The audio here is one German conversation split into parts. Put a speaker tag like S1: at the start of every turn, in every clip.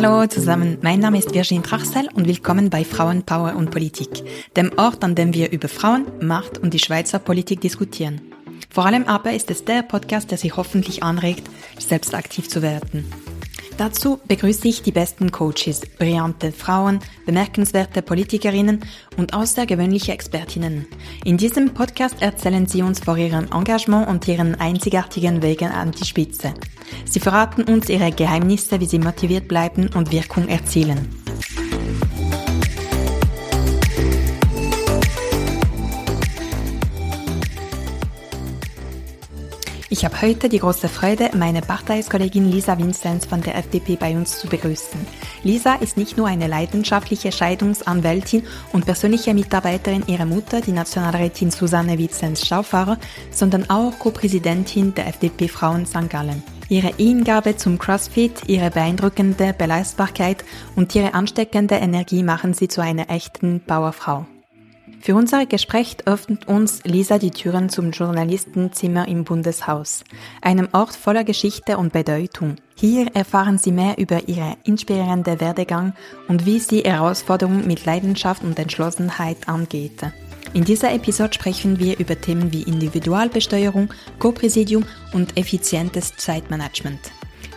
S1: Hallo zusammen, mein Name ist Virginie Trachsel und willkommen bei Frauenpower und Politik, dem Ort, an dem wir über Frauen, Macht und die Schweizer Politik diskutieren. Vor allem aber ist es der Podcast, der Sie hoffentlich anregt, selbst aktiv zu werden. Dazu begrüße ich die besten Coaches, brillante Frauen, bemerkenswerte Politikerinnen und außergewöhnliche Expertinnen. In diesem Podcast erzählen sie uns vor ihrem Engagement und ihren einzigartigen Wegen an die Spitze. Sie verraten uns ihre Geheimnisse, wie sie motiviert bleiben und Wirkung erzielen. Ich habe heute die große Freude, meine Parteikollegin Lisa Vinzenz von der FDP bei uns zu begrüßen. Lisa ist nicht nur eine leidenschaftliche Scheidungsanwältin und persönliche Mitarbeiterin ihrer Mutter, die Nationalrätin Susanne Vinzenz-Stauffacher, sondern auch Co-Präsidentin der FDP Frauen St. Gallen. Ihre Hingabe zum CrossFit, ihre beeindruckende Beleistbarkeit und ihre ansteckende Energie machen sie zu einer echten Powerfrau. Für unser Gespräch öffnet uns Lisa die Türen zum Journalistenzimmer im Bundeshaus, einem Ort voller Geschichte und Bedeutung. Hier erfahren Sie mehr über Ihre inspirierende Werdegang und wie sie Herausforderungen mit Leidenschaft und Entschlossenheit angeht. In dieser Episode sprechen wir über Themen wie Individualbesteuerung, Co-Präsidium und effizientes Zeitmanagement.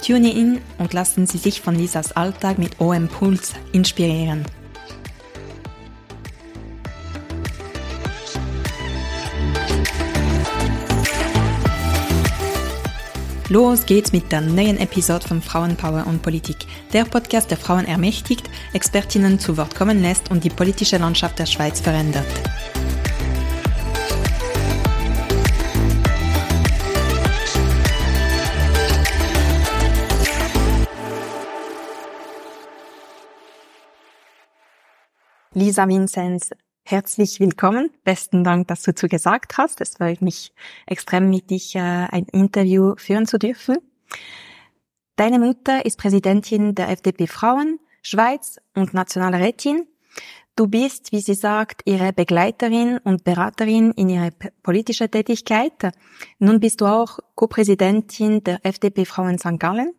S1: Tune in und lassen Sie sich von Lisas Alltag mit OM Puls inspirieren. Los geht's mit der neuen Episode von Frauenpower und Politik, der Podcast, der Frauen ermächtigt, Expertinnen zu Wort kommen lässt und die politische Landschaft der Schweiz verändert. Lisa Vinzenz, Herzlich willkommen. Besten Dank, dass du zugesagt hast. Es freut mich extrem, mit dich äh, ein Interview führen zu dürfen. Deine Mutter ist Präsidentin der FDP Frauen, Schweiz und Nationalrätin. Du bist, wie sie sagt, ihre Begleiterin und Beraterin in ihrer politischen Tätigkeit. Nun bist du auch Co-Präsidentin der FDP Frauen St. Gallen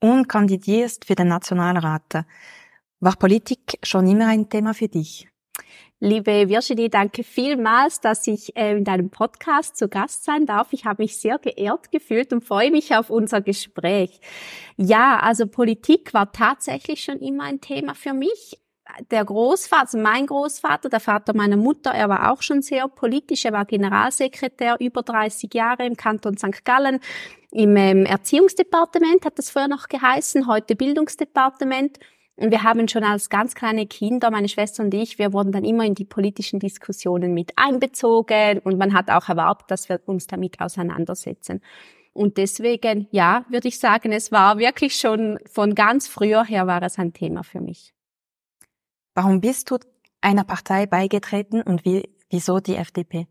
S1: und kandidierst für den Nationalrat. War Politik schon immer ein Thema für dich?
S2: Liebe Virginie, danke vielmals, dass ich äh, in deinem Podcast zu Gast sein darf. Ich habe mich sehr geehrt gefühlt und freue mich auf unser Gespräch. Ja, also Politik war tatsächlich schon immer ein Thema für mich. Der Großvater, also mein Großvater, der Vater meiner Mutter, er war auch schon sehr politisch. Er war Generalsekretär über 30 Jahre im Kanton St. Gallen. Im ähm, Erziehungsdepartement hat das vorher noch geheißen, heute Bildungsdepartement. Und wir haben schon als ganz kleine Kinder, meine Schwester und ich, wir wurden dann immer in die politischen Diskussionen mit einbezogen und man hat auch erwartet, dass wir uns damit auseinandersetzen. Und deswegen, ja, würde ich sagen, es war wirklich schon von ganz früher her war es ein Thema für mich.
S1: Warum bist du einer Partei beigetreten und wie, wieso die FDP?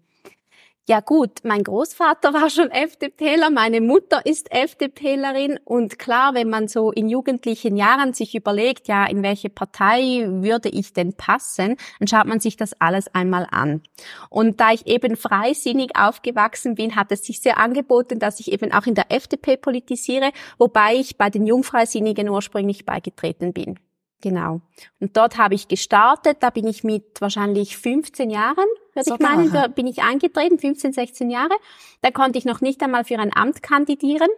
S2: Ja gut, mein Großvater war schon FDPler, meine Mutter ist FDPlerin und klar, wenn man so in jugendlichen Jahren sich überlegt, ja, in welche Partei würde ich denn passen, dann schaut man sich das alles einmal an. Und da ich eben freisinnig aufgewachsen bin, hat es sich sehr angeboten, dass ich eben auch in der FDP politisiere, wobei ich bei den Jungfreisinnigen ursprünglich beigetreten bin. Genau. Und dort habe ich gestartet, da bin ich mit wahrscheinlich 15 Jahren, würde ich meinen, da bin ich eingetreten, 15, 16 Jahre. Da konnte ich noch nicht einmal für ein Amt kandidieren,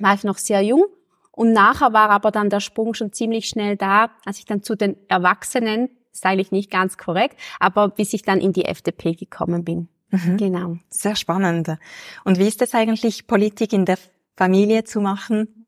S2: war ich noch sehr jung. Und nachher war aber dann der Sprung schon ziemlich schnell da, als ich dann zu den Erwachsenen, ist eigentlich nicht ganz korrekt, aber bis ich dann in die FDP gekommen bin.
S1: Mhm. Genau. Sehr spannend. Und wie ist es eigentlich, Politik in der Familie zu machen?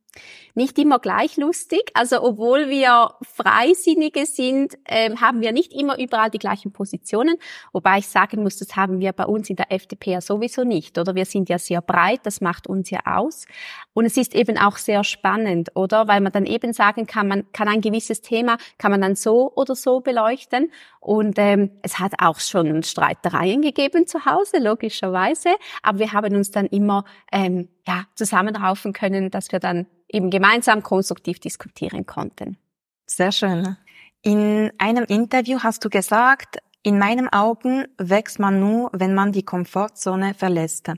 S2: Nicht immer gleich lustig. Also obwohl wir Freisinnige sind, äh, haben wir nicht immer überall die gleichen Positionen. Wobei ich sagen muss, das haben wir bei uns in der FDP ja sowieso nicht. Oder wir sind ja sehr breit, das macht uns ja aus. Und es ist eben auch sehr spannend, oder? Weil man dann eben sagen kann, man kann ein gewisses Thema, kann man dann so oder so beleuchten. Und ähm, es hat auch schon Streitereien gegeben zu Hause, logischerweise. Aber wir haben uns dann immer ähm, ja, zusammenraufen können, dass wir dann eben gemeinsam konstruktiv diskutieren konnten.
S1: Sehr schön. In einem Interview hast du gesagt, in meinen Augen wächst man nur, wenn man die Komfortzone verlässt.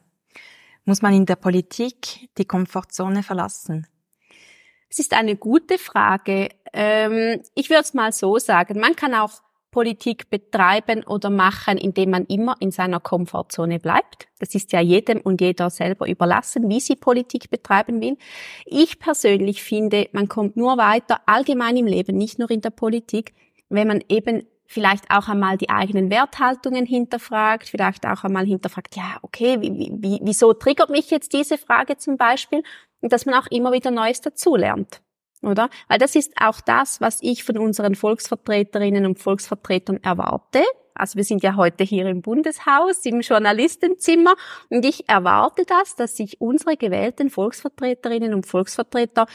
S1: Muss man in der Politik die Komfortzone verlassen?
S2: Es ist eine gute Frage. Ähm, ich würde es mal so sagen, man kann auch Politik betreiben oder machen, indem man immer in seiner Komfortzone bleibt. Das ist ja jedem und jeder selber überlassen, wie sie Politik betreiben will. Ich persönlich finde, man kommt nur weiter allgemein im Leben, nicht nur in der Politik, wenn man eben vielleicht auch einmal die eigenen Werthaltungen hinterfragt, vielleicht auch einmal hinterfragt, ja, okay, wie, wie, wieso triggert mich jetzt diese Frage zum Beispiel? Und dass man auch immer wieder Neues dazulernt, oder? Weil das ist auch das, was ich von unseren Volksvertreterinnen und Volksvertretern erwarte. Also wir sind ja heute hier im Bundeshaus, im Journalistenzimmer und ich erwarte das, dass sich unsere gewählten Volksvertreterinnen und Volksvertreter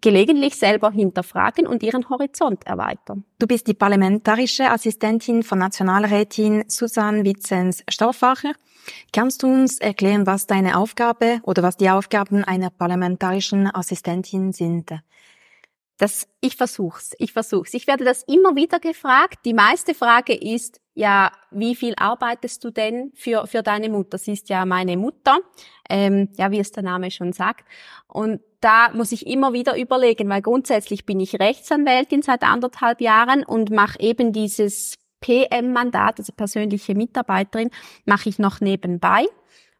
S2: gelegentlich selber hinterfragen und ihren Horizont erweitern.
S1: Du bist die parlamentarische Assistentin von Nationalrätin Susanne Witzens-Stauffacher. Kannst du uns erklären, was deine Aufgabe oder was die Aufgaben einer parlamentarischen Assistentin sind?
S2: Das, ich versuch's, ich versuch's. Ich werde das immer wieder gefragt. Die meiste Frage ist, ja, wie viel arbeitest du denn für, für deine Mutter? Sie ist ja meine Mutter, ähm, ja, wie es der Name schon sagt. Und da muss ich immer wieder überlegen, weil grundsätzlich bin ich Rechtsanwältin seit anderthalb Jahren und mache eben dieses PM-Mandat, also persönliche Mitarbeiterin, mache ich noch nebenbei.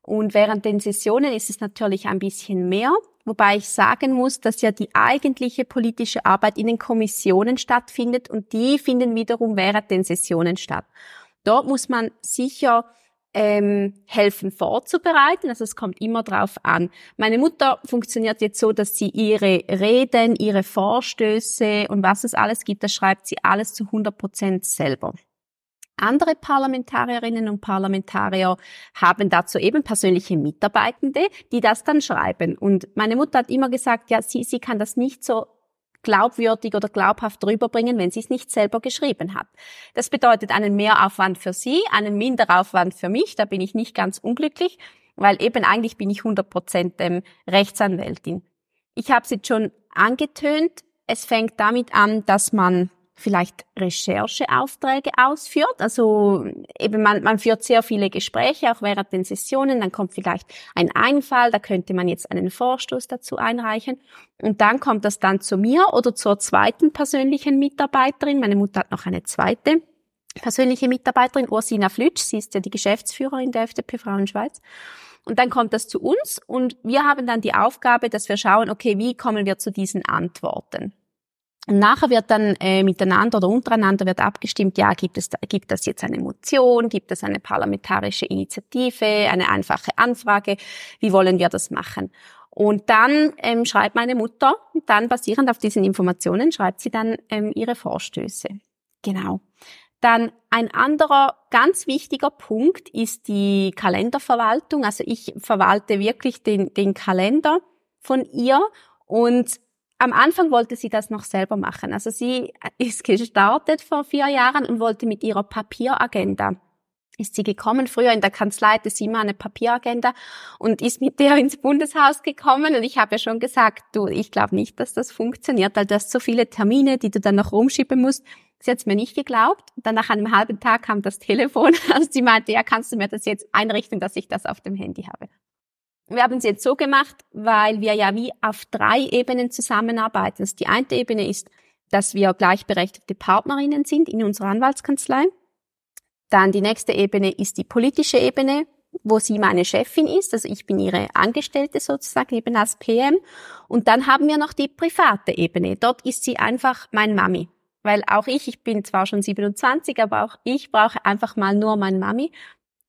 S2: Und während den Sessionen ist es natürlich ein bisschen mehr. Wobei ich sagen muss, dass ja die eigentliche politische Arbeit in den Kommissionen stattfindet und die finden wiederum während den Sessionen statt. Dort muss man sicher ähm, helfen vorzubereiten. Also es kommt immer drauf an. Meine Mutter funktioniert jetzt so, dass sie ihre Reden, ihre Vorstöße und was es alles gibt, das schreibt sie alles zu 100 Prozent selber. Andere Parlamentarierinnen und Parlamentarier haben dazu eben persönliche Mitarbeitende, die das dann schreiben. Und meine Mutter hat immer gesagt, ja, sie, sie kann das nicht so glaubwürdig oder glaubhaft rüberbringen, wenn sie es nicht selber geschrieben hat. Das bedeutet einen Mehraufwand für sie, einen Minderaufwand für mich. Da bin ich nicht ganz unglücklich, weil eben eigentlich bin ich 100 Prozent ähm, Rechtsanwältin. Ich habe es jetzt schon angetönt. Es fängt damit an, dass man vielleicht Rechercheaufträge ausführt. Also eben man, man führt sehr viele Gespräche, auch während den Sessionen. Dann kommt vielleicht ein Einfall, da könnte man jetzt einen Vorstoß dazu einreichen. Und dann kommt das dann zu mir oder zur zweiten persönlichen Mitarbeiterin. Meine Mutter hat noch eine zweite persönliche Mitarbeiterin, Ursina Flütsch. Sie ist ja die Geschäftsführerin der FDP Frauenschweiz. Und dann kommt das zu uns und wir haben dann die Aufgabe, dass wir schauen, okay, wie kommen wir zu diesen Antworten? Nachher wird dann äh, miteinander oder untereinander wird abgestimmt, ja, gibt es gibt das jetzt eine Motion, gibt es eine parlamentarische Initiative, eine einfache Anfrage, wie wollen wir das machen? Und dann ähm, schreibt meine Mutter, dann basierend auf diesen Informationen schreibt sie dann ähm, ihre Vorstöße. Genau. Dann ein anderer ganz wichtiger Punkt ist die Kalenderverwaltung. Also ich verwalte wirklich den, den Kalender von ihr und am Anfang wollte sie das noch selber machen. Also sie ist gestartet vor vier Jahren und wollte mit ihrer Papieragenda ist sie gekommen. Früher in der Kanzlei hatte sie immer eine Papieragenda und ist mit der ins Bundeshaus gekommen. Und ich habe ja schon gesagt, du, ich glaube nicht, dass das funktioniert, weil du hast so viele Termine, die du dann noch rumschieben musst. Sie hat es mir nicht geglaubt. Dann nach einem halben Tag kam das Telefon. Also sie meinte, ja, kannst du mir das jetzt einrichten, dass ich das auf dem Handy habe. Wir haben es jetzt so gemacht, weil wir ja wie auf drei Ebenen zusammenarbeiten. Also die eine Ebene ist, dass wir gleichberechtigte Partnerinnen sind in unserer Anwaltskanzlei. Dann die nächste Ebene ist die politische Ebene, wo sie meine Chefin ist, also ich bin ihre Angestellte sozusagen eben als PM. Und dann haben wir noch die private Ebene. Dort ist sie einfach mein Mami. Weil auch ich, ich bin zwar schon 27, aber auch ich brauche einfach mal nur mein Mami.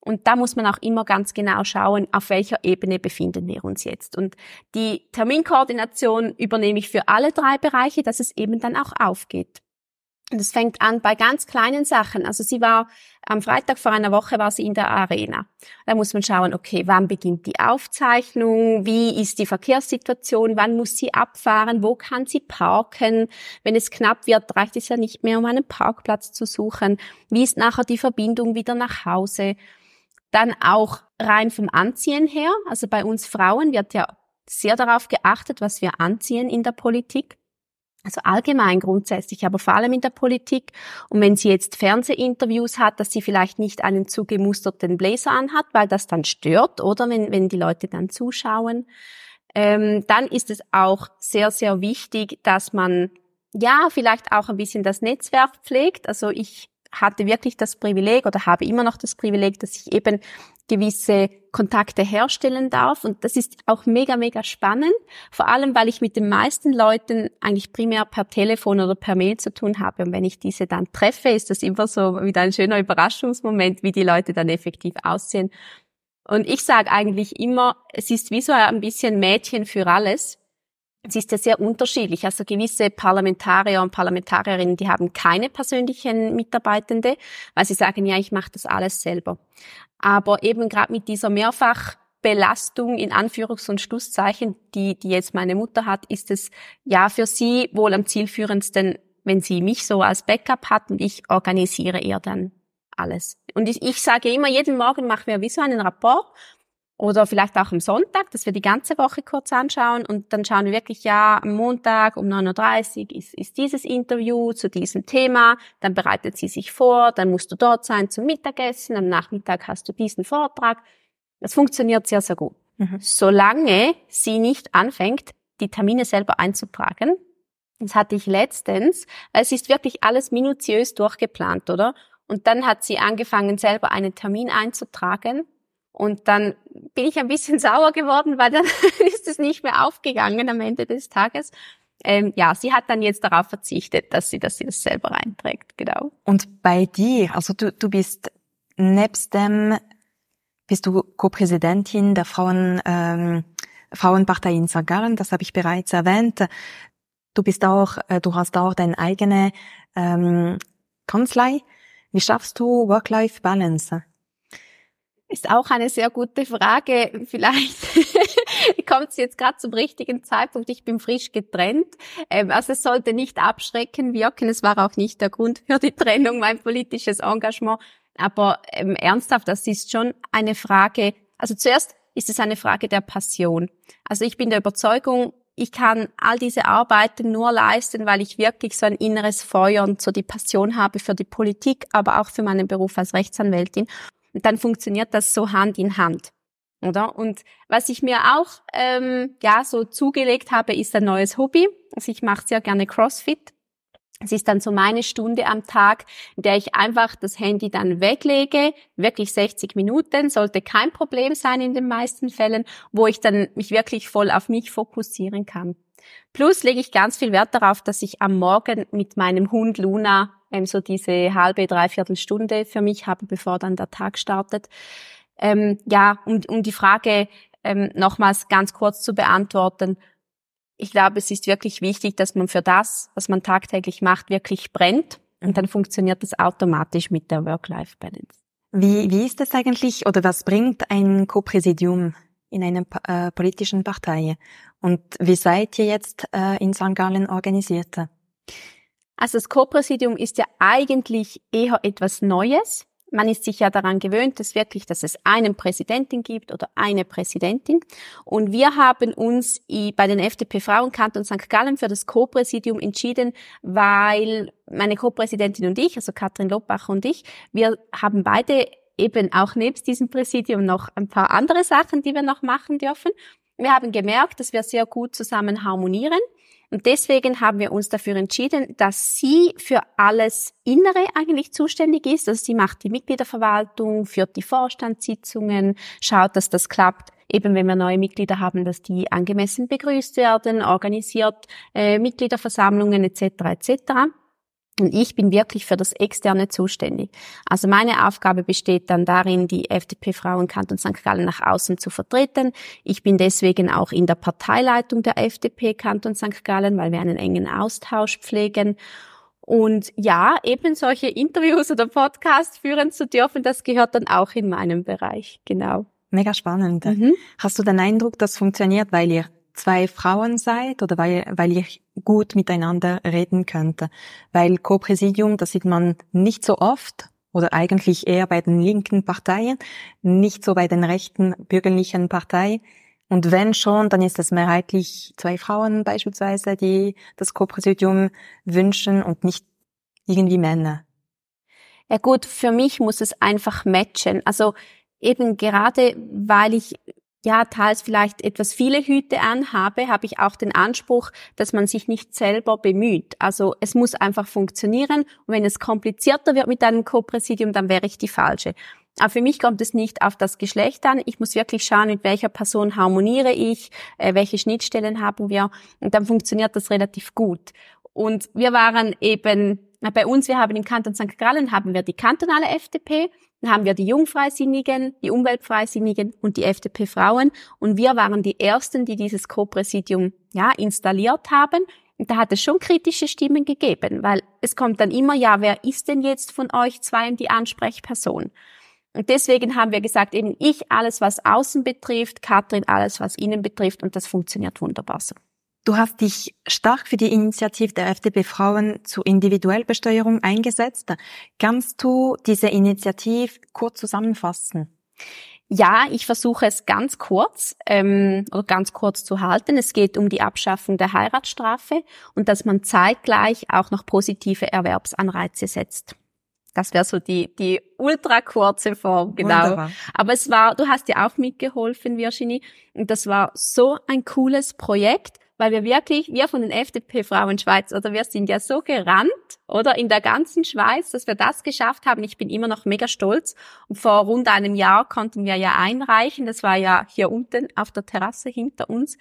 S2: Und da muss man auch immer ganz genau schauen, auf welcher Ebene befinden wir uns jetzt. Und die Terminkoordination übernehme ich für alle drei Bereiche, dass es eben dann auch aufgeht. Und es fängt an bei ganz kleinen Sachen. Also sie war am Freitag vor einer Woche war sie in der Arena. Da muss man schauen, okay, wann beginnt die Aufzeichnung? Wie ist die Verkehrssituation? Wann muss sie abfahren? Wo kann sie parken? Wenn es knapp wird, reicht es ja nicht mehr, um einen Parkplatz zu suchen. Wie ist nachher die Verbindung wieder nach Hause? Dann auch rein vom Anziehen her. Also bei uns Frauen wird ja sehr darauf geachtet, was wir anziehen in der Politik. Also allgemein grundsätzlich, aber vor allem in der Politik. Und wenn sie jetzt Fernsehinterviews hat, dass sie vielleicht nicht einen zugemusterten Blazer anhat, weil das dann stört, oder wenn, wenn die Leute dann zuschauen. Ähm, dann ist es auch sehr, sehr wichtig, dass man ja, vielleicht auch ein bisschen das Netzwerk pflegt. Also ich hatte wirklich das Privileg oder habe immer noch das Privileg, dass ich eben gewisse Kontakte herstellen darf. Und das ist auch mega, mega spannend. Vor allem, weil ich mit den meisten Leuten eigentlich primär per Telefon oder per Mail zu tun habe. Und wenn ich diese dann treffe, ist das immer so wieder ein schöner Überraschungsmoment, wie die Leute dann effektiv aussehen. Und ich sage eigentlich immer, es ist wie so ein bisschen Mädchen für alles es ist ja sehr unterschiedlich. Also gewisse Parlamentarier und Parlamentarierinnen, die haben keine persönlichen Mitarbeitende, weil sie sagen, ja, ich mache das alles selber. Aber eben gerade mit dieser Mehrfachbelastung in Anführungs- und Schlusszeichen, die, die jetzt meine Mutter hat, ist es ja für sie wohl am zielführendsten, wenn sie mich so als Backup hat und ich organisiere ihr dann alles. Und ich, ich sage immer, jeden Morgen machen wir wie so einen Rapport oder vielleicht auch am Sonntag, dass wir die ganze Woche kurz anschauen und dann schauen wir wirklich, ja, am Montag um 9.30 Uhr ist, ist dieses Interview zu diesem Thema, dann bereitet sie sich vor, dann musst du dort sein zum Mittagessen, am Nachmittag hast du diesen Vortrag. Das funktioniert sehr, sehr gut. Mhm. Solange sie nicht anfängt, die Termine selber einzutragen, das hatte ich letztens, es ist wirklich alles minutiös durchgeplant, oder? Und dann hat sie angefangen, selber einen Termin einzutragen und dann bin ich ein bisschen sauer geworden, weil dann ist es nicht mehr aufgegangen am Ende des Tages. Ähm, ja, sie hat dann jetzt darauf verzichtet, dass sie, dass sie das selber einträgt, genau.
S1: Und bei dir, also du, du bist nebst dem, bist du Co-Präsidentin der Frauen, ähm, Frauenpartei in St. Gallen, das habe ich bereits erwähnt. Du bist auch, äh, du hast auch deine eigene ähm, Kanzlei. Wie schaffst du Work-Life-Balance?
S2: Ist auch eine sehr gute Frage. Vielleicht kommt es jetzt gerade zum richtigen Zeitpunkt. Ich bin frisch getrennt. Ähm, also es sollte nicht abschrecken wirken. Es war auch nicht der Grund für die Trennung, mein politisches Engagement. Aber ähm, ernsthaft, das ist schon eine Frage. Also zuerst ist es eine Frage der Passion. Also ich bin der Überzeugung, ich kann all diese Arbeiten nur leisten, weil ich wirklich so ein inneres Feuer und so die Passion habe für die Politik, aber auch für meinen Beruf als Rechtsanwältin. Und dann funktioniert das so Hand in Hand. Oder? Und was ich mir auch ähm, ja so zugelegt habe, ist ein neues Hobby. Also ich mache sehr gerne CrossFit. Es ist dann so meine Stunde am Tag, in der ich einfach das Handy dann weglege, wirklich 60 Minuten, sollte kein Problem sein in den meisten Fällen, wo ich dann mich wirklich voll auf mich fokussieren kann. Plus lege ich ganz viel Wert darauf, dass ich am Morgen mit meinem Hund Luna ähm, so diese halbe, dreiviertel Stunde für mich habe, bevor dann der Tag startet. Ähm, ja, um, um die Frage ähm, nochmals ganz kurz zu beantworten. Ich glaube, es ist wirklich wichtig, dass man für das, was man tagtäglich macht, wirklich brennt. Und dann funktioniert das automatisch mit der Work-Life-Balance.
S1: Wie, wie ist das eigentlich oder was bringt ein Co-Präsidium in einer äh, politischen Partei? Und wie seid ihr jetzt äh, in St. Gallen organisiert?
S2: Also das Co-Präsidium ist ja eigentlich eher etwas Neues. Man ist sich ja daran gewöhnt, dass wirklich, dass es einen Präsidentin gibt oder eine Präsidentin. Und wir haben uns bei den FDP Frauenkanton St. Gallen für das Co-Präsidium entschieden, weil meine Co-Präsidentin und ich, also Katrin Lopbach und ich, wir haben beide eben auch nebst diesem Präsidium noch ein paar andere Sachen, die wir noch machen dürfen. Wir haben gemerkt, dass wir sehr gut zusammen harmonieren. Und deswegen haben wir uns dafür entschieden, dass sie für alles Innere eigentlich zuständig ist. Also sie macht die Mitgliederverwaltung, führt die Vorstandssitzungen, schaut, dass das klappt. Eben wenn wir neue Mitglieder haben, dass die angemessen begrüßt werden, organisiert äh, Mitgliederversammlungen etc. etc. Und ich bin wirklich für das Externe zuständig. Also meine Aufgabe besteht dann darin, die FDP-Frauen Kanton St. Gallen nach außen zu vertreten. Ich bin deswegen auch in der Parteileitung der FDP Kanton St. Gallen, weil wir einen engen Austausch pflegen. Und ja, eben solche Interviews oder Podcasts führen zu dürfen, das gehört dann auch in meinem Bereich, genau.
S1: Mega spannend. Mhm. Hast du den Eindruck, das funktioniert, weil ihr zwei Frauen seid oder weil, weil ihr gut miteinander reden könnt. Weil Co-Präsidium, das sieht man nicht so oft oder eigentlich eher bei den linken Parteien, nicht so bei den rechten bürgerlichen Parteien. Und wenn schon, dann ist es mehrheitlich zwei Frauen beispielsweise, die das Co-Präsidium wünschen und nicht irgendwie Männer.
S2: Ja gut, für mich muss es einfach matchen. Also eben gerade, weil ich ja, teils vielleicht etwas viele Hüte anhabe, habe ich auch den Anspruch, dass man sich nicht selber bemüht. Also es muss einfach funktionieren. Und wenn es komplizierter wird mit einem Co-Präsidium, dann wäre ich die falsche. Aber für mich kommt es nicht auf das Geschlecht an. Ich muss wirklich schauen, mit welcher Person harmoniere ich, äh, welche Schnittstellen haben wir. Und dann funktioniert das relativ gut. Und wir waren eben, bei uns, wir haben im Kanton St. Gallen haben wir die kantonale FDP dann haben wir die Jungfreisinnigen, die Umweltfreisinnigen und die FDP-Frauen. Und wir waren die Ersten, die dieses Co-Präsidium ja, installiert haben. Und da hat es schon kritische Stimmen gegeben, weil es kommt dann immer, ja, wer ist denn jetzt von euch zwei die Ansprechperson? Und deswegen haben wir gesagt, eben ich alles, was außen betrifft, Katrin alles, was innen betrifft. Und das funktioniert wunderbar so.
S1: Du hast dich stark für die Initiative der FDP Frauen zur Individuellbesteuerung eingesetzt. Kannst du diese Initiative kurz zusammenfassen?
S2: Ja, ich versuche es ganz kurz ähm, oder ganz kurz zu halten. Es geht um die Abschaffung der Heiratsstrafe und dass man zeitgleich auch noch positive Erwerbsanreize setzt. Das wäre so die, die ultra kurze Form, genau. Wunderbar. Aber es war, du hast ja auch mitgeholfen, Virginie, und das war so ein cooles Projekt weil wir wirklich, wir von den FDP-Frauen Schweiz, oder wir sind ja so gerannt, oder in der ganzen Schweiz, dass wir das geschafft haben. Ich bin immer noch mega stolz. Und vor rund einem Jahr konnten wir ja einreichen. Das war ja hier unten auf der Terrasse hinter uns.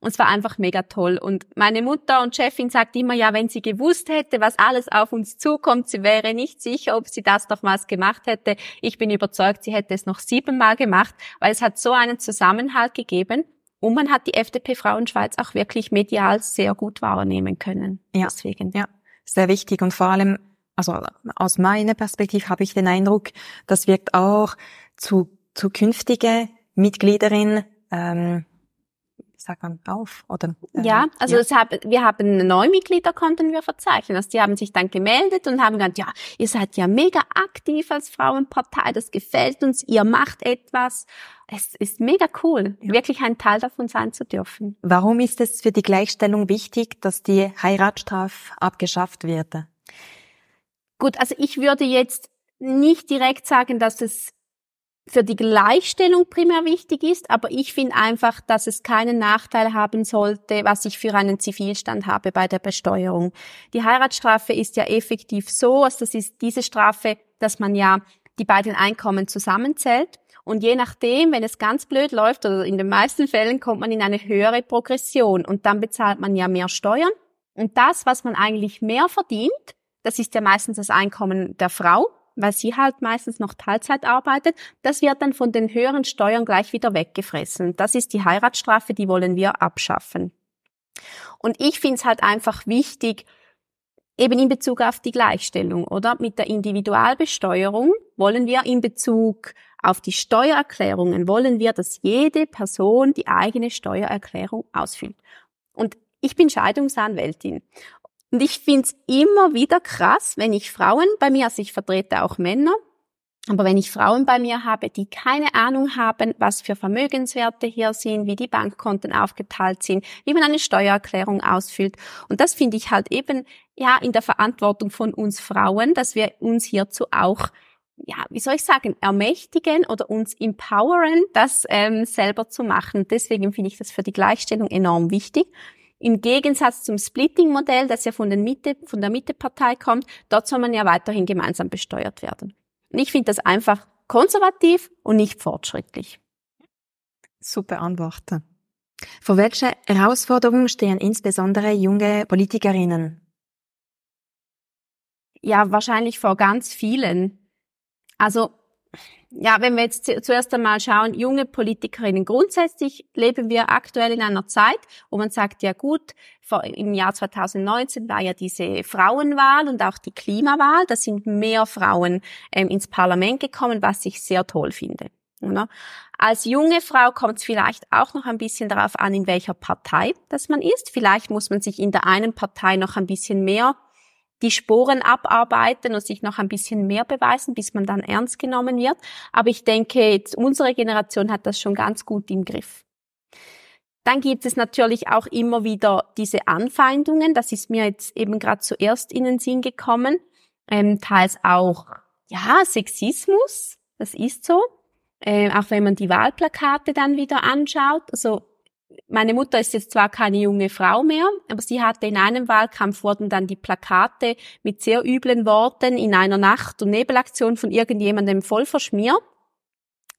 S2: Und es war einfach mega toll. Und meine Mutter und Chefin sagt immer, ja, wenn sie gewusst hätte, was alles auf uns zukommt, sie wäre nicht sicher, ob sie das nochmals gemacht hätte. Ich bin überzeugt, sie hätte es noch siebenmal gemacht, weil es hat so einen Zusammenhalt gegeben. Und man hat die FDP Frauenschweiz auch wirklich medial sehr gut wahrnehmen können.
S1: Ja, deswegen. Ja, sehr wichtig. Und vor allem, also aus meiner Perspektive habe ich den Eindruck, das wirkt auch zu zukünftige Mitgliederin ähm, sagt man auf oder?
S2: Äh, ja also ja. Hab, wir haben Neumitglieder konnten wir verzeichnen. Also die haben sich dann gemeldet und haben gesagt ja ihr seid ja mega aktiv als Frauenpartei das gefällt uns ihr macht etwas. Es ist mega cool ja. wirklich ein Teil davon sein zu dürfen.
S1: Warum ist es für die Gleichstellung wichtig dass die Heiratsstrafe abgeschafft wird?
S2: Gut also ich würde jetzt nicht direkt sagen dass es für die Gleichstellung primär wichtig ist, aber ich finde einfach, dass es keinen Nachteil haben sollte, was ich für einen Zivilstand habe bei der Besteuerung. Die Heiratsstrafe ist ja effektiv so, also das ist diese Strafe, dass man ja die beiden Einkommen zusammenzählt. Und je nachdem, wenn es ganz blöd läuft oder in den meisten Fällen kommt man in eine höhere Progression. Und dann bezahlt man ja mehr Steuern. Und das, was man eigentlich mehr verdient, das ist ja meistens das Einkommen der Frau weil sie halt meistens noch Teilzeit arbeitet, das wird dann von den höheren Steuern gleich wieder weggefressen. Das ist die Heiratsstrafe, die wollen wir abschaffen. Und ich finde es halt einfach wichtig, eben in Bezug auf die Gleichstellung, oder? Mit der Individualbesteuerung wollen wir in Bezug auf die Steuererklärungen, wollen wir, dass jede Person die eigene Steuererklärung ausfüllt. Und ich bin Scheidungsanwältin und ich find's immer wieder krass, wenn ich Frauen bei mir, also ich vertrete auch Männer, aber wenn ich Frauen bei mir habe, die keine Ahnung haben, was für Vermögenswerte hier sind, wie die Bankkonten aufgeteilt sind, wie man eine Steuererklärung ausfüllt. Und das finde ich halt eben, ja, in der Verantwortung von uns Frauen, dass wir uns hierzu auch ja, wie soll ich sagen, ermächtigen oder uns empoweren, das ähm, selber zu machen. Deswegen finde ich das für die Gleichstellung enorm wichtig. Im Gegensatz zum Splitting-Modell, das ja von, den Mitte, von der Mittepartei kommt, dort soll man ja weiterhin gemeinsam besteuert werden. Und ich finde das einfach konservativ und nicht fortschrittlich.
S1: Super Antworten. Vor welche Herausforderungen stehen insbesondere junge Politikerinnen?
S2: Ja, wahrscheinlich vor ganz vielen. Also ja, wenn wir jetzt zuerst einmal schauen, junge Politikerinnen, grundsätzlich leben wir aktuell in einer Zeit, wo man sagt, ja gut, im Jahr 2019 war ja diese Frauenwahl und auch die Klimawahl, da sind mehr Frauen ähm, ins Parlament gekommen, was ich sehr toll finde. Oder? Als junge Frau kommt es vielleicht auch noch ein bisschen darauf an, in welcher Partei das man ist. Vielleicht muss man sich in der einen Partei noch ein bisschen mehr die Sporen abarbeiten und sich noch ein bisschen mehr beweisen, bis man dann ernst genommen wird. Aber ich denke, jetzt unsere Generation hat das schon ganz gut im Griff. Dann gibt es natürlich auch immer wieder diese Anfeindungen. Das ist mir jetzt eben gerade zuerst in den Sinn gekommen. Ähm, teils auch, ja, Sexismus. Das ist so. äh, auch wenn man die Wahlplakate dann wieder anschaut. Also meine Mutter ist jetzt zwar keine junge Frau mehr, aber sie hatte in einem Wahlkampf wurden dann die Plakate mit sehr üblen Worten in einer Nacht- und Nebelaktion von irgendjemandem voll verschmiert,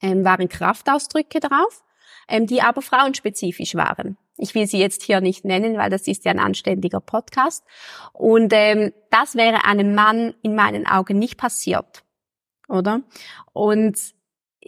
S2: ähm, waren Kraftausdrücke drauf, ähm, die aber frauenspezifisch waren. Ich will sie jetzt hier nicht nennen, weil das ist ja ein anständiger Podcast. Und ähm, das wäre einem Mann in meinen Augen nicht passiert, oder? Und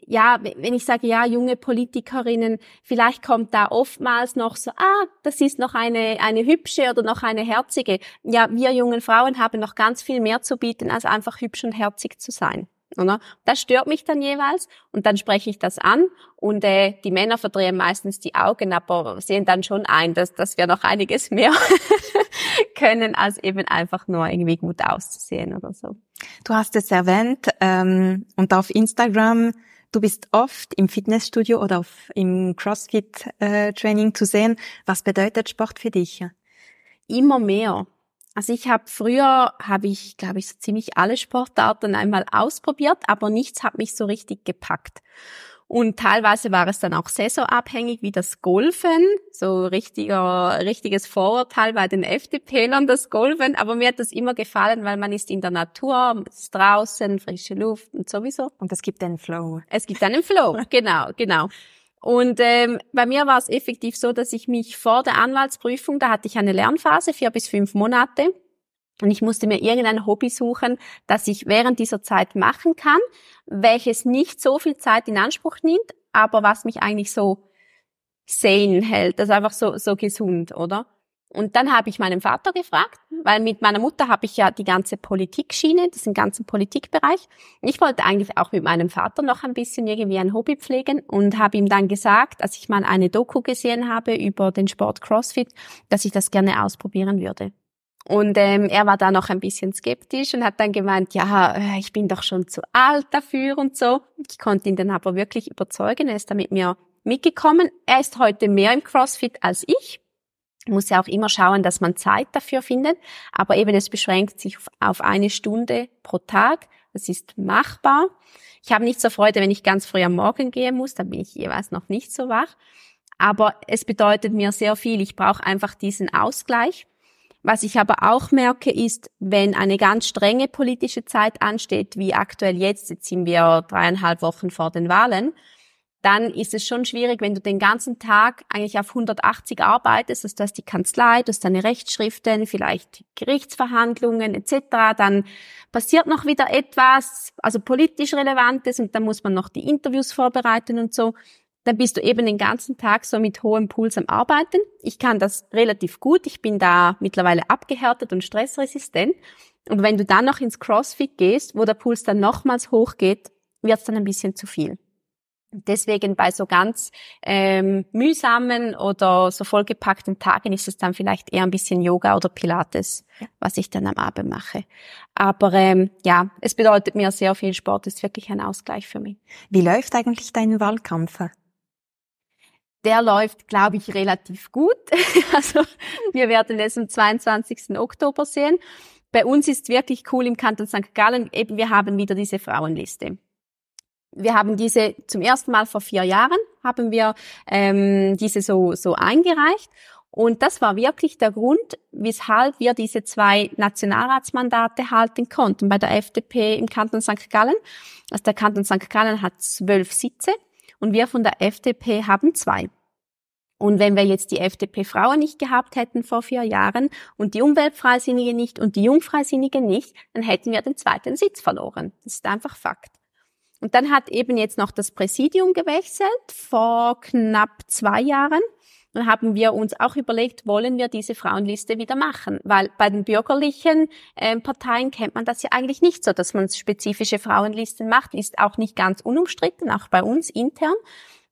S2: ja, wenn ich sage, ja, junge Politikerinnen, vielleicht kommt da oftmals noch so, ah, das ist noch eine, eine hübsche oder noch eine herzige. Ja, wir jungen Frauen haben noch ganz viel mehr zu bieten, als einfach hübsch und herzig zu sein. Oder? Das stört mich dann jeweils und dann spreche ich das an und äh, die Männer verdrehen meistens die Augen, aber sehen dann schon ein, dass, dass wir noch einiges mehr können, als eben einfach nur irgendwie gut auszusehen oder so.
S1: Du hast es erwähnt ähm, und auf Instagram Du bist oft im Fitnessstudio oder auf, im CrossFit-Training äh, zu sehen. Was bedeutet Sport für dich?
S2: Immer mehr. Also ich habe früher, habe ich, glaube ich, so ziemlich alle Sportarten einmal ausprobiert, aber nichts hat mich so richtig gepackt. Und teilweise war es dann auch saisonabhängig wie das Golfen, so richtiger, richtiges Vorurteil bei den FDPlern, das Golfen. Aber mir hat das immer gefallen, weil man ist in der Natur, ist draußen, frische Luft und sowieso.
S1: Und es gibt einen Flow.
S2: Es gibt einen Flow, genau, genau. Und ähm, bei mir war es effektiv so, dass ich mich vor der Anwaltsprüfung, da hatte ich eine Lernphase, vier bis fünf Monate, und ich musste mir irgendein Hobby suchen, das ich während dieser Zeit machen kann, welches nicht so viel Zeit in Anspruch nimmt, aber was mich eigentlich so sane hält, also einfach so, so gesund, oder? Und dann habe ich meinen Vater gefragt, weil mit meiner Mutter habe ich ja die ganze Politikschiene, das ein ganzen Politikbereich. Ich wollte eigentlich auch mit meinem Vater noch ein bisschen irgendwie ein Hobby pflegen und habe ihm dann gesagt, als ich mal eine Doku gesehen habe über den Sport CrossFit, dass ich das gerne ausprobieren würde. Und ähm, er war da noch ein bisschen skeptisch und hat dann gemeint, ja, äh, ich bin doch schon zu alt dafür und so. Ich konnte ihn dann aber wirklich überzeugen. Er ist da mit mir mitgekommen. Er ist heute mehr im CrossFit als ich. Muss ja auch immer schauen, dass man Zeit dafür findet. Aber eben es beschränkt sich auf eine Stunde pro Tag. Das ist machbar. Ich habe nicht so Freude, wenn ich ganz früh am Morgen gehen muss. Da bin ich jeweils noch nicht so wach. Aber es bedeutet mir sehr viel. Ich brauche einfach diesen Ausgleich. Was ich aber auch merke, ist, wenn eine ganz strenge politische Zeit ansteht, wie aktuell jetzt, jetzt sind wir dreieinhalb Wochen vor den Wahlen, dann ist es schon schwierig, wenn du den ganzen Tag eigentlich auf 180 arbeitest, also du hast die Kanzlei, du hast deine Rechtsschriften, vielleicht Gerichtsverhandlungen etc., dann passiert noch wieder etwas, also politisch Relevantes und dann muss man noch die Interviews vorbereiten und so dann bist du eben den ganzen Tag so mit hohem Puls am Arbeiten. Ich kann das relativ gut. Ich bin da mittlerweile abgehärtet und stressresistent. Und wenn du dann noch ins CrossFit gehst, wo der Puls dann nochmals hochgeht, wird es dann ein bisschen zu viel. Deswegen bei so ganz ähm, mühsamen oder so vollgepackten Tagen ist es dann vielleicht eher ein bisschen Yoga oder Pilates, was ich dann am Abend mache. Aber ähm, ja, es bedeutet mir sehr viel Sport, ist wirklich ein Ausgleich für mich.
S1: Wie läuft eigentlich dein Wahlkampf?
S2: Der läuft, glaube ich, relativ gut. also wir werden es am 22. Oktober sehen. Bei uns ist wirklich cool im Kanton St. Gallen, eben wir haben wieder diese Frauenliste. Wir haben diese zum ersten Mal vor vier Jahren haben wir ähm, diese so so eingereicht und das war wirklich der Grund, weshalb wir diese zwei Nationalratsmandate halten konnten bei der FDP im Kanton St. Gallen. Also der Kanton St. Gallen hat zwölf Sitze und wir von der FDP haben zwei. Und wenn wir jetzt die FDP-Frauen nicht gehabt hätten vor vier Jahren und die Umweltfreisinnige nicht und die Jungfreisinnige nicht, dann hätten wir den zweiten Sitz verloren. Das ist einfach Fakt. Und dann hat eben jetzt noch das Präsidium gewechselt vor knapp zwei Jahren. Dann haben wir uns auch überlegt, wollen wir diese Frauenliste wieder machen? Weil bei den bürgerlichen äh, Parteien kennt man das ja eigentlich nicht so, dass man spezifische Frauenlisten macht. Ist auch nicht ganz unumstritten, auch bei uns intern.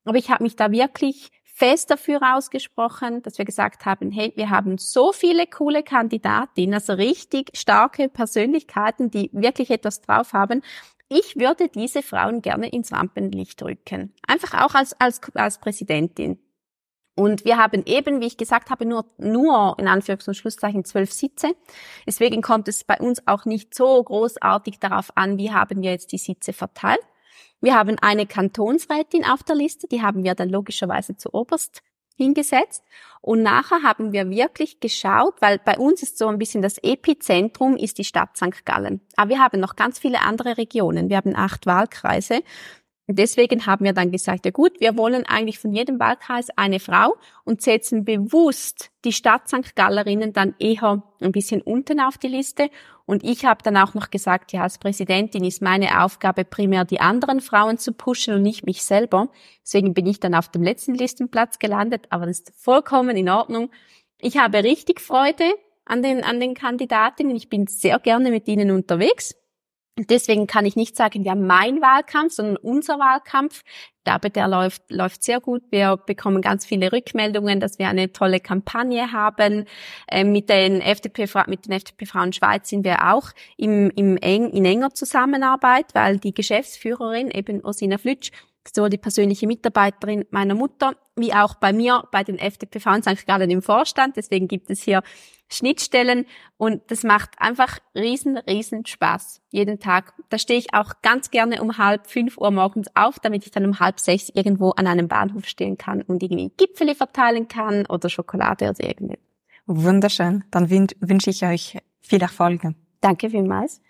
S2: Aber ich habe mich da wirklich fest dafür ausgesprochen, dass wir gesagt haben, hey, wir haben so viele coole Kandidatinnen, also richtig starke Persönlichkeiten, die wirklich etwas drauf haben. Ich würde diese Frauen gerne ins Rampenlicht rücken. Einfach auch als, als, als Präsidentin. Und wir haben eben, wie ich gesagt habe, nur, nur in Anführungs- und Schlusszeichen zwölf Sitze. Deswegen kommt es bei uns auch nicht so großartig darauf an, wie haben wir jetzt die Sitze verteilt. Wir haben eine Kantonsrätin auf der Liste, die haben wir dann logischerweise zu oberst hingesetzt. Und nachher haben wir wirklich geschaut, weil bei uns ist so ein bisschen das Epizentrum ist die Stadt St. Gallen. Aber wir haben noch ganz viele andere Regionen. Wir haben acht Wahlkreise. Deswegen haben wir dann gesagt, ja gut, wir wollen eigentlich von jedem Wahlkreis eine Frau und setzen bewusst die Stadt St. Gallerinnen dann eher ein bisschen unten auf die Liste. Und ich habe dann auch noch gesagt, ja, als Präsidentin ist meine Aufgabe primär die anderen Frauen zu pushen und nicht mich selber. Deswegen bin ich dann auf dem letzten Listenplatz gelandet, aber das ist vollkommen in Ordnung. Ich habe richtig Freude an den, an den Kandidatinnen. Ich bin sehr gerne mit ihnen unterwegs. Deswegen kann ich nicht sagen, ja, mein Wahlkampf, sondern unser Wahlkampf. Glaube, der läuft, läuft sehr gut. Wir bekommen ganz viele Rückmeldungen, dass wir eine tolle Kampagne haben. Ähm, mit den FDP, mit den FDP Frauen Schweiz sind wir auch im, im eng, in enger Zusammenarbeit, weil die Geschäftsführerin, eben Ursina Flütsch, sowohl die persönliche Mitarbeiterin meiner Mutter, wie auch bei mir, bei den FDP Frauen St. Gallen im Vorstand. Deswegen gibt es hier Schnittstellen und das macht einfach riesen, riesen Spaß. Jeden Tag. Da stehe ich auch ganz gerne um halb fünf Uhr morgens auf, damit ich dann um halb sechs irgendwo an einem Bahnhof stehen kann und irgendwie Gipfeli verteilen kann oder Schokolade oder irgendwas.
S1: Wunderschön. Dann wünsche ich euch viel Erfolg.
S2: Danke vielmals.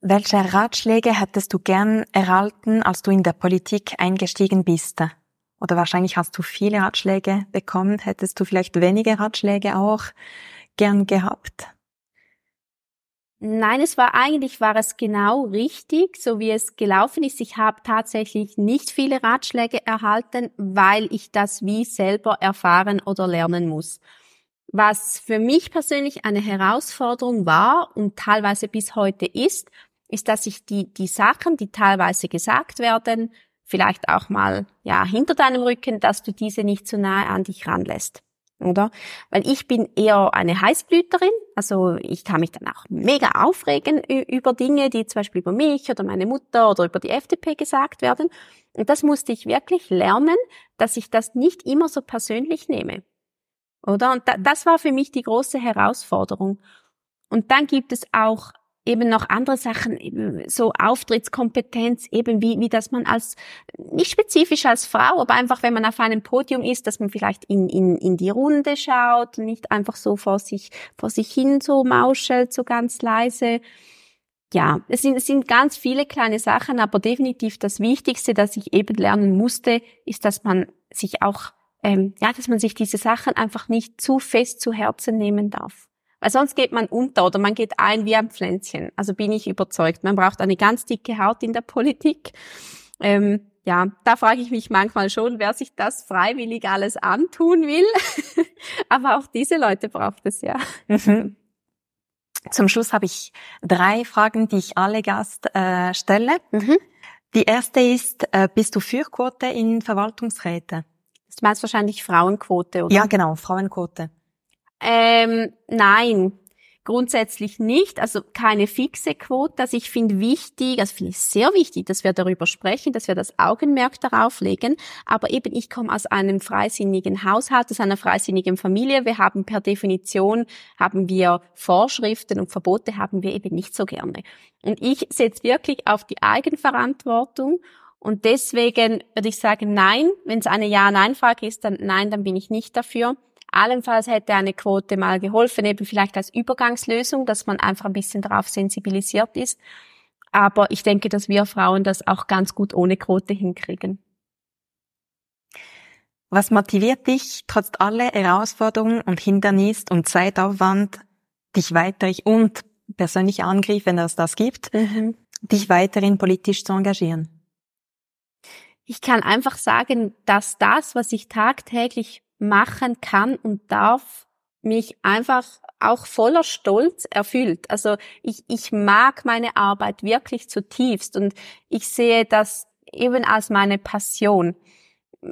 S1: Welche Ratschläge hättest du gern erhalten, als du in der Politik eingestiegen bist? Oder wahrscheinlich hast du viele Ratschläge bekommen. Hättest du vielleicht wenige Ratschläge auch? Gern gehabt?
S2: Nein, es war eigentlich war es genau richtig, so wie es gelaufen ist. Ich habe tatsächlich nicht viele Ratschläge erhalten, weil ich das wie selber erfahren oder lernen muss. Was für mich persönlich eine Herausforderung war und teilweise bis heute ist, ist, dass ich die, die Sachen, die teilweise gesagt werden, vielleicht auch mal, ja, hinter deinem Rücken, dass du diese nicht zu nahe an dich ranlässt oder? Weil ich bin eher eine Heißblüterin, also ich kann mich dann auch mega aufregen über Dinge, die zum Beispiel über mich oder meine Mutter oder über die FDP gesagt werden. Und das musste ich wirklich lernen, dass ich das nicht immer so persönlich nehme. Oder? Und das war für mich die große Herausforderung. Und dann gibt es auch eben noch andere Sachen, eben so Auftrittskompetenz, eben wie, wie dass man als, nicht spezifisch als Frau, aber einfach, wenn man auf einem Podium ist, dass man vielleicht in, in, in die Runde schaut nicht einfach so vor sich, vor sich hin so mauschelt, so ganz leise. Ja, es sind, es sind ganz viele kleine Sachen, aber definitiv das Wichtigste, das ich eben lernen musste, ist, dass man sich auch, ähm, ja, dass man sich diese Sachen einfach nicht zu fest zu Herzen nehmen darf. Weil sonst geht man unter oder man geht ein wie ein Pflänzchen. Also bin ich überzeugt. Man braucht eine ganz dicke Haut in der Politik. Ähm, ja, da frage ich mich manchmal schon, wer sich das freiwillig alles antun will. Aber auch diese Leute braucht es ja. Mhm.
S1: Zum Schluss habe ich drei Fragen, die ich alle Gast äh, stelle. Mhm. Die erste ist, äh, bist du für Quote in Verwaltungsräte?
S2: Du meinst wahrscheinlich Frauenquote, oder?
S1: Ja, genau, Frauenquote.
S2: Ähm, nein, grundsätzlich nicht. Also keine fixe Quote. Also ich finde wichtig, also finde ich sehr wichtig, dass wir darüber sprechen, dass wir das Augenmerk darauf legen. Aber eben, ich komme aus einem freisinnigen Haushalt, aus einer freisinnigen Familie. Wir haben per Definition, haben wir Vorschriften und Verbote haben wir eben nicht so gerne. Und ich setze wirklich auf die Eigenverantwortung und deswegen würde ich sagen, nein, wenn es eine Ja-Nein-Frage ist, dann nein, dann bin ich nicht dafür. Allenfalls hätte eine Quote mal geholfen, eben vielleicht als Übergangslösung, dass man einfach ein bisschen darauf sensibilisiert ist. Aber ich denke, dass wir Frauen das auch ganz gut ohne Quote hinkriegen.
S1: Was motiviert dich, trotz aller Herausforderungen und Hindernis und Zeitaufwand, dich weiter und persönliche Angriff, wenn es das gibt, mhm. dich weiterhin politisch zu engagieren?
S2: Ich kann einfach sagen, dass das, was ich tagtäglich machen kann und darf, mich einfach auch voller Stolz erfüllt. Also ich, ich mag meine Arbeit wirklich zutiefst und ich sehe das eben als meine Passion.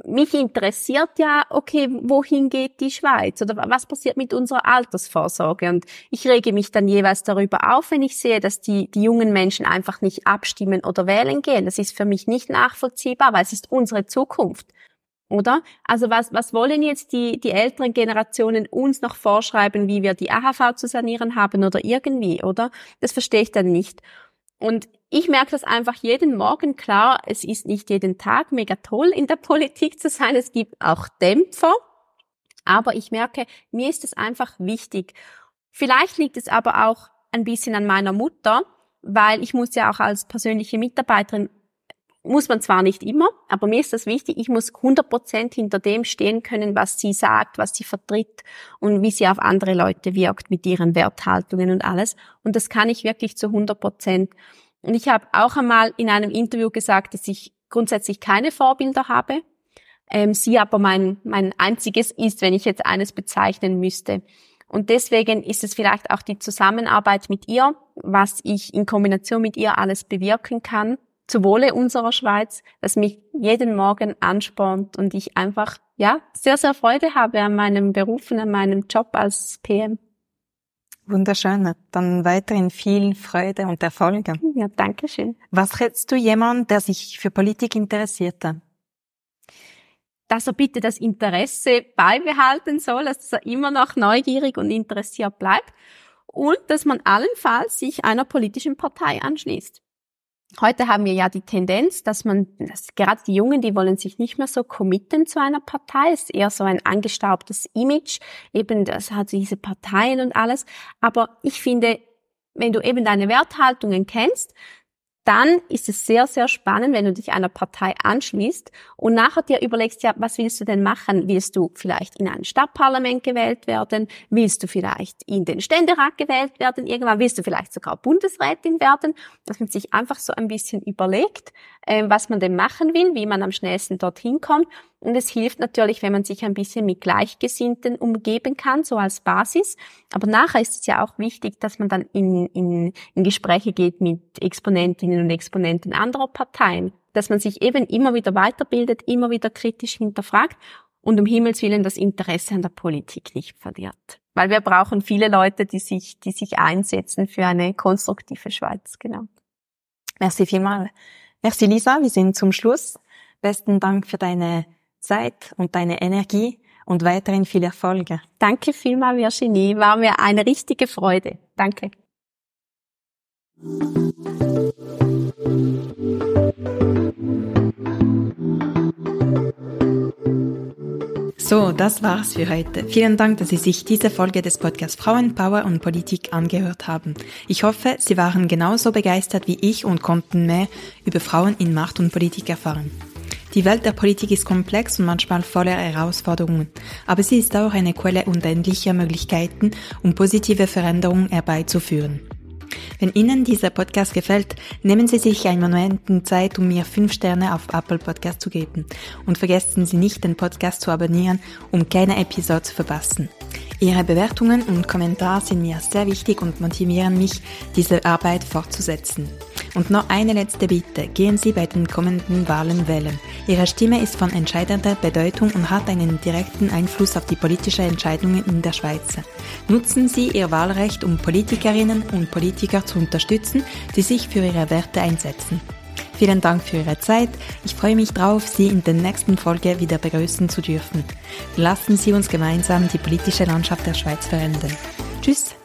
S2: Mich interessiert ja, okay, wohin geht die Schweiz oder was passiert mit unserer Altersvorsorge? Und ich rege mich dann jeweils darüber auf, wenn ich sehe, dass die, die jungen Menschen einfach nicht abstimmen oder wählen gehen. Das ist für mich nicht nachvollziehbar, weil es ist unsere Zukunft oder? Also was, was wollen jetzt die, die älteren Generationen uns noch vorschreiben, wie wir die AHV zu sanieren haben oder irgendwie, oder? Das verstehe ich dann nicht. Und ich merke das einfach jeden Morgen. Klar, es ist nicht jeden Tag mega toll in der Politik zu sein. Es gibt auch Dämpfer. Aber ich merke, mir ist es einfach wichtig. Vielleicht liegt es aber auch ein bisschen an meiner Mutter, weil ich muss ja auch als persönliche Mitarbeiterin muss man zwar nicht immer, aber mir ist das wichtig, ich muss 100% hinter dem stehen können, was sie sagt, was sie vertritt und wie sie auf andere Leute wirkt mit ihren Werthaltungen und alles. Und das kann ich wirklich zu 100%. Und ich habe auch einmal in einem Interview gesagt, dass ich grundsätzlich keine Vorbilder habe, ähm, sie aber mein, mein einziges ist, wenn ich jetzt eines bezeichnen müsste. Und deswegen ist es vielleicht auch die Zusammenarbeit mit ihr, was ich in Kombination mit ihr alles bewirken kann, zu Wohle unserer Schweiz, das mich jeden Morgen anspornt und ich einfach, ja, sehr, sehr Freude habe an meinem Beruf und an meinem Job als PM.
S1: Wunderschön. Dann weiterhin viel Freude und Erfolge.
S2: Ja, danke schön.
S1: Was rätst du jemand, der sich für Politik interessierte?
S2: Dass er bitte das Interesse beibehalten soll, dass er immer noch neugierig und interessiert bleibt und dass man allenfalls sich einer politischen Partei anschließt. Heute haben wir ja die Tendenz, dass man, dass gerade die Jungen, die wollen sich nicht mehr so committen zu einer Partei. Ist eher so ein angestaubtes Image. Eben, das hat diese Parteien und alles. Aber ich finde, wenn du eben deine Werthaltungen kennst, dann ist es sehr, sehr spannend, wenn du dich einer Partei anschließt und nachher dir überlegst, ja, was willst du denn machen? Willst du vielleicht in ein Stadtparlament gewählt werden? Willst du vielleicht in den Ständerat gewählt werden? Irgendwann willst du vielleicht sogar Bundesrätin werden? Dass man sich einfach so ein bisschen überlegt, was man denn machen will, wie man am schnellsten dorthin kommt und es hilft natürlich, wenn man sich ein bisschen mit Gleichgesinnten umgeben kann, so als Basis. Aber nachher ist es ja auch wichtig, dass man dann in, in, in Gespräche geht mit Exponentinnen und Exponenten anderer Parteien, dass man sich eben immer wieder weiterbildet, immer wieder kritisch hinterfragt und um Himmels Willen das Interesse an der Politik nicht verliert. Weil wir brauchen viele Leute, die sich, die sich einsetzen für eine konstruktive Schweiz, genau.
S1: Merci vielmals. Merci Lisa, wir sind zum Schluss. Besten Dank für deine Zeit und deine Energie und weiterhin viel Erfolge.
S2: Danke vielmal, Virginie. War mir eine richtige Freude. Danke.
S1: So, das war's für heute. Vielen Dank, dass Sie sich diese Folge des Podcasts Frauenpower und Politik angehört haben. Ich hoffe, Sie waren genauso begeistert wie ich und konnten mehr über Frauen in Macht und Politik erfahren. Die Welt der Politik ist komplex und manchmal voller Herausforderungen, aber sie ist auch eine Quelle unendlicher Möglichkeiten, um positive Veränderungen herbeizuführen. Wenn Ihnen dieser Podcast gefällt, nehmen Sie sich einen Moment Zeit, um mir fünf Sterne auf Apple Podcast zu geben. Und vergessen Sie nicht, den Podcast zu abonnieren, um keine Episode zu verpassen. Ihre Bewertungen und Kommentare sind mir sehr wichtig und motivieren mich, diese Arbeit fortzusetzen. Und noch eine letzte Bitte. Gehen Sie bei den kommenden Wahlen wählen. Ihre Stimme ist von entscheidender Bedeutung und hat einen direkten Einfluss auf die politischen Entscheidungen in der Schweiz. Nutzen Sie Ihr Wahlrecht, um Politikerinnen und Politiker zu unterstützen, die sich für ihre Werte einsetzen. Vielen Dank für Ihre Zeit. Ich freue mich darauf, Sie in der nächsten Folge wieder begrüßen zu dürfen. Lassen Sie uns gemeinsam die politische Landschaft der Schweiz verändern. Tschüss!